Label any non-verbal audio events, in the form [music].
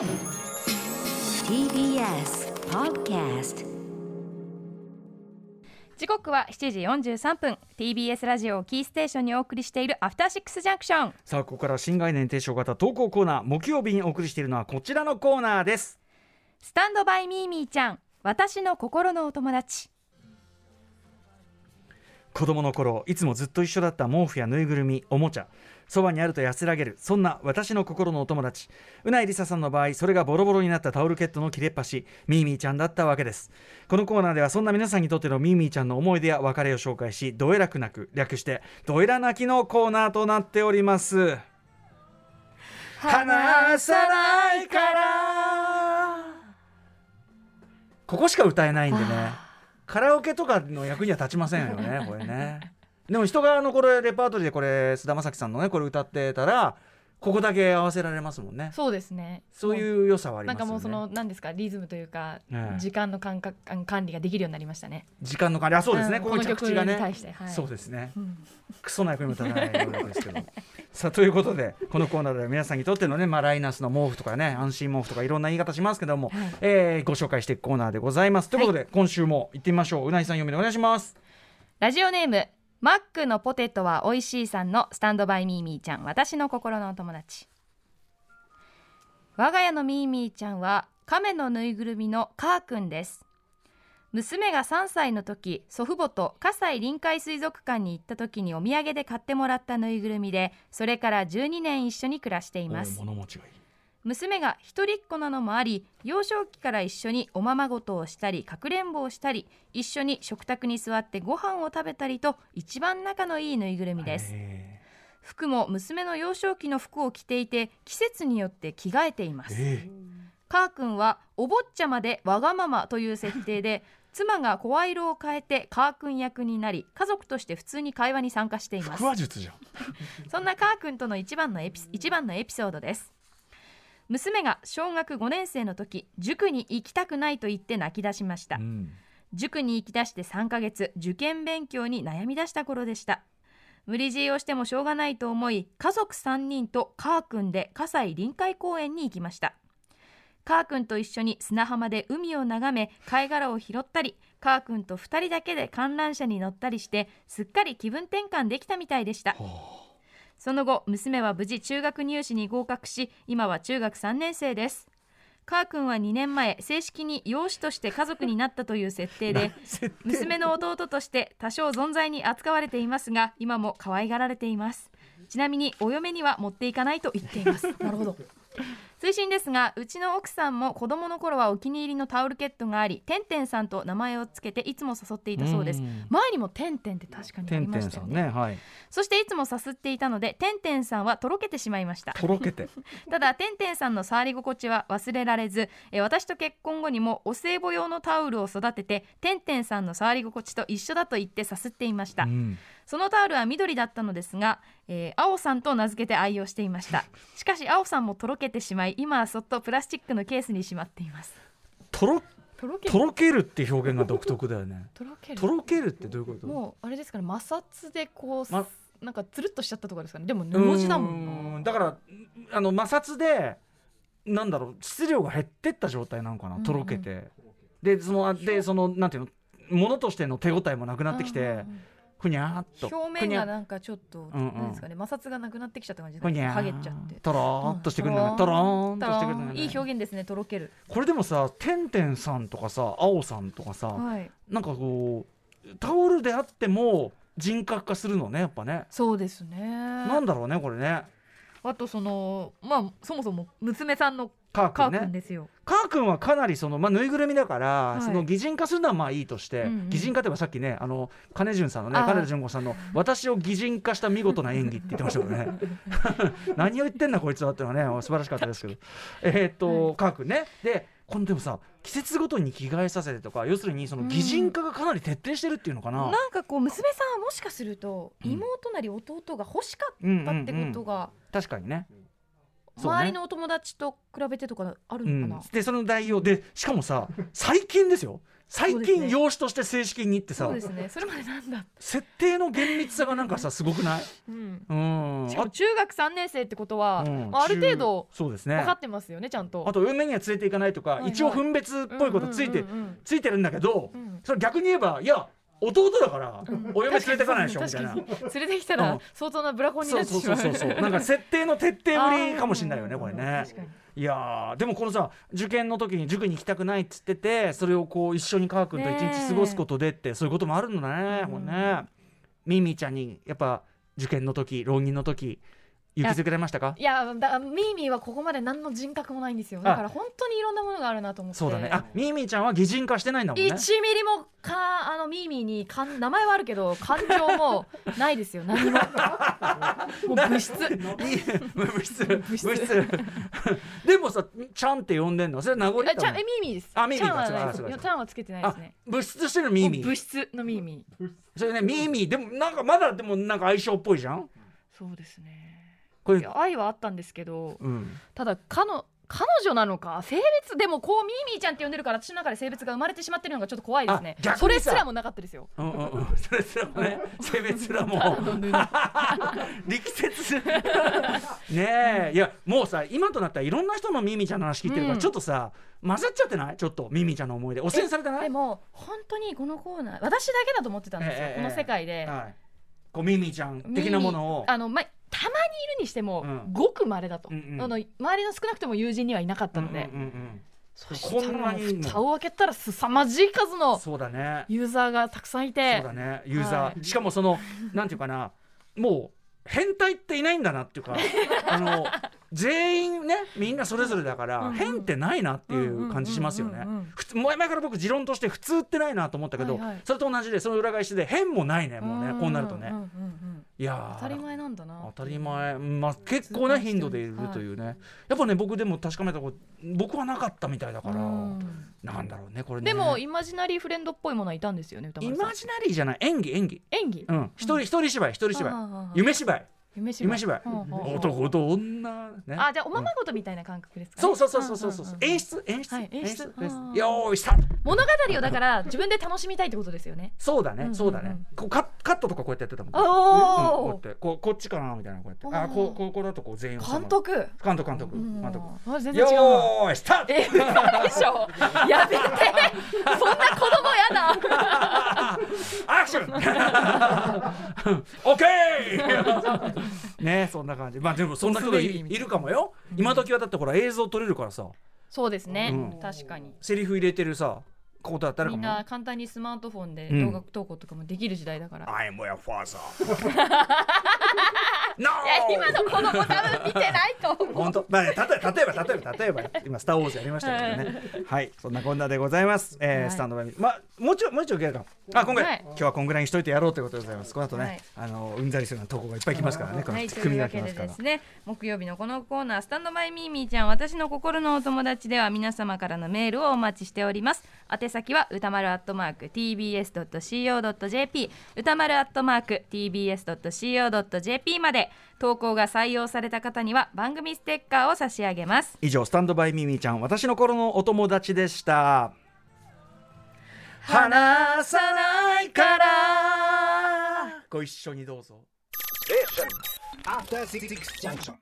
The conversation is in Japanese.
TBS Podcast 時刻は7時43分。TBS ラジオをキーステーションにお送りしているアフターシックスジャンクションさあここから新概念提唱型投稿コーナー木曜日にお送りしているのはこちらのコーナーです。スタンドバイミーミーちゃん。私の心のお友達。子供の頃いつもずっと一緒だった毛布やぬいぐるみおもちゃそばにあると安らげる。そんな私の心のお友達。うないりささんの場合それがボロボロになったタオルケットの切れっ端ミーミーちゃんだったわけです。このコーナーではそんな皆さんにとってのミーミーちゃんの思い出や別れを紹介しどえらくなく。略してどえら泣きのコーナーとなっております。話さないから。ここしか歌えないんでね。カラオケとかの役には立ちませんよねこれねでも人があのこれレパートリーでこれ菅田将暉さんのねこれ歌ってたらここだけ合わせられますもんね。そうですね。そういう良さはありなんますよね。かもうその何ですかリズムというか、ええ。時間の感覚管理ができるようになりましたね、時間の管理。あそうですね、んここに着地がね。はい。そうですね。うん。クソな役にも立たないですけど。[laughs] さあということでこのコーナーでは皆さんにとってのね、まあ、ライナスの毛布とかね安心毛布とかいろんな言い方しますけども、はい。えーご紹介していくコーナーでございます。ということで、今週も行ってみましょう。うないさん読みでお願いします。ラジオネームマックのポテトは美味しいさんのスタンドバイミーミーちゃん。私の心のお友達。我が家のミーミーちゃんは亀のぬいぐるみのカーくんです。娘が3歳の時祖父母と葛西臨海水族館に行った時にお土産で買ってもらったぬいぐるみでそれから12年一緒に暮らしています。物持ちがいい。娘が一人っ子なのもあり幼少期から一緒におままごとをしたりかくれんぼをしたり一緒に食卓に座ってご飯を食べたりと一番仲のいいぬいぐるみです。へ服も娘の幼少期の服を着ていて季節によって着替えています。カー君はお坊ちゃまでわがままという設定で [laughs] 妻が声色を変えてカー君役になり家族として普通に会話に参加していーます。そんなカー君との一番のエピ一番のエピソードです娘が小学5年生の時塾に行きたくないと言って泣き出しました。うん。塾に行き出して3ヶ月受験勉強に悩み出した頃でした。無理強いをしてもしょうがないと思い家族3人とカー君で葛西臨海公園に行きました。カー君と一緒に砂浜で海を眺め貝殻を拾ったりカー君と2人だけで観覧車に乗ったりしてすっかり気分転換できたみたいでしたその後娘は無事中学入試に合格し今は中学3年生です。カー君は2年前正式に養子として家族になったという設定で [laughs] 娘の弟として多少存在に扱われていますが今も可愛がられています。ちなみにお嫁には持っていかないと言っています。[laughs] なるほど追伸ですがうちの奥さんも子供の頃はお気に入りのタオルケットがありてんてんさんと名前をつけていつも誘っていたそうです。うん。前にもてんてんって確かにあてりましたよね。ねはい。そしていつもさすっていたのでてんてんさんはとろけてしまいました。とろけて。[laughs] ただてんてんさんの触り心地は忘れられずえー私と結婚後にもお歳暮用のタオルを育てててんてんさんの触り心地と一緒だと言ってさすっていました、うん。そのタオルは緑だったのですが、えー青さんと名付けて愛用していました。しかし青さんもとろけてしまい今はそっとプラスチックのケースにしまっています。とろとろけとろけるっていう表現が独特だよね。[laughs] とろけとろけるってどういうこと？もうあれですから摩擦でこう、まなんかつるっとしちゃったとかですかね。でも布文字だもんだからあの摩擦でなんだろう質量が減ってった状態なのかなうんうんとろけて、でそのでそのなんていうのものとしての手応えもなくなってきて、うんうんうんふにゃーっと表面がなんかちょっと、うんうん。なんですかね摩擦がなくなってきちゃった感じですふにゃーかね剥げちゃって。とろーっとしてくるんだよね、うん。とろーんとしてくるんだよね。いい表現ですねとろける。これでもさてんてんさんとかさ青さんとかさ、はい。なんかこうタオルであっても人格化するのねやっぱね。そうですね。なんだろうねこれね。あとそのまあそもそも娘さんのカーカー君ね君ですよ、カー君はかなりその、まあ、ぬいぐるみだから、い。その擬人化するのはまあいいとして、うんうん。擬人化といえばさっきねあの金潤さんのね金田純子さんの私を擬人化した見事な演技って言ってましたよね。[laughs] 何を言ってんだこいつはっていうのはね素晴らしかったですけど。えーっと、はい。カー君ね。でこのでもさ季節ごとに着替えさせてとか要するにその擬人化がかなり徹底してるっていうのかな、なんかこう娘さんはもしかするとうん妹なり弟が欲しかっうんうんたってことが確かにねそうね周りのお友達と比べてとかあるうのかな、ん、でその代用でしかもさ [laughs] 最近ですよ。最近養子として正式にってさ、そうですね。それまでなんだ、設定の厳密さがなんかさすごくない？うん、うん。しかも中学3年生ってことは、うん。まあ、ある程度中そうですね。分かってますよねちゃんと。あと運命には連れていかないとか、はいはい。一応分別っぽいことついて、うんうんうんうん。ついてるんだけど、うん。それ逆に言えばいや弟だから、うん。お嫁連れてかないでしょみたいな。連れてきたうん。ら相当なブラコンにそうそうなってしまう。そうそうそうなんか設定の徹底ぶりかもしれないよねこれね。いやーでもこのさ受験の時に塾に行きたくないっつっててそれをこう一緒にかーくんと一日過ごすことでってそういうこともあるんだね、うん。これね。ミミィちゃんにやっぱ受験の時浪人の時勇気づけられましたか？いやだミーミーはここまで何の人格もないんですよ。だから本当にいろんなものがあるなと思って。そうだね。あミミィちゃんは擬人化してないんだもんね。1ミリもかあのミーミーにかん名前はあるけど感情もないですよ。何も。[laughs] もう [laughs] 物質。物質。物質。でもさちゃんって呼んでんの？それ名残ちゃんえミーミーです。あミーミーちゃんはないちゃんはつけてないですね。物質としてのミーミ物ー質のミーミー。それねミーミー。でもなんかまだでもなんか相性っぽいじゃん？そうですね愛はあったんですけどうん。ただかの彼女なのか？性別でもこうミーミーちゃんって呼んでるから私の中で性別が生まれてしまってるのがちょっと怖いですね。それすらもなかったですよ。うんうんうん、それすらもね [laughs] 性別すらも。[laughs] 力説ねえ。いやもうさ今となったらいろんな人のミミちゃんの話聞いてるから、うん。ちょっとさ混ざっちゃってない？ちょっとミミちゃんの思い出。汚染されてない？でも本当にこのコーナー私だけだと思ってたんですよ、ええこの世界で、はい、こうミミちゃん的なものを。あの、ま、たまにいるにしても、うん。ごく稀だと、うんうん。あの周りの少なくとも友人にはいなかったので、うんうんうんそしたら蓋を開けたら凄まじい数のそうだね。ユーザーがたくさんいて。そうだね。ユーザー、はい。しかもそのなんていうかな。もう変態っていないんだなっていうか。[laughs] あの全員ねみんなそれぞれだから、変ってないなっていう感じしますよね。前々から僕持論として普通ってないなと思ったけど、はいはいそれと同じでその裏返しで変もないねもうねこうなるとね、んんうんうんいやー当たり前なんだな当たり前、まあ、結構な頻度でいるというね、やっぱね僕でも確かめたこと僕はなかったみたいだから、うん。なんだろうねこれね。でもイマジナリーフレンドっぽいものはいたんですよね歌イマジナリーじゃない。演技演技。演技？うん。一人、一人芝居一人芝居。夢芝居夢芝居。男と女ね。あじゃあおままごとみたいな感覚ですかね。そうそうそうそうそう演出演出。はい演出。よー。いスタ物語をだから自分で楽しみたいってことですよね。そうだね。そうだねこうカカットとかこうやってやってたもんおうんこうやおって。こうこっちかなみたいなこうやって。あこうこうこれだとこう全員監督。監督監督。うん。監督。あ全然違うなよーいスタえ嘘。でしょやめて。そんな子供やだ。アクションオッケー [laughs] [laughs] ねそんな感じ。まあでもそんな人がいいるかもよ。今時はだってほら映像撮れるからさ。そうですね、うん。確かに。セリフ入れてるさことだったらみんな簡単にスマートフォンでうん。動画投稿とかもできる時代だから、I'm your father [laughs] いや今の子供多分見てないと思う。本当？まあね、例えば例えば例えば例えば今スターウォーズやりましたけどね。はい。そんなこんなでございます、えーはい。スタンドバイミー。まあもうちょいもうちょいいけるかあ今回、はい。今日はこんぐらいにしといてやろうということでございます。この後ね、はい。あのうんざりするような投稿がいっぱい来ますからね。この組みいうわけ分けますから。でですね木曜日のこのコーナー「スタンドバイミーミーちゃん私の心のお友達」では皆様からのメールをお待ちしております宛先は歌丸アットマーク tbs.co.jp 歌丸アットマーク tbs.co.jp まで。投稿が採用された方には番組ステッカーを差し上げます。以上スタンドバイミーミーちゃん私の頃のお友達でした。話さないから。ご一緒にどうぞ。After Six Junction.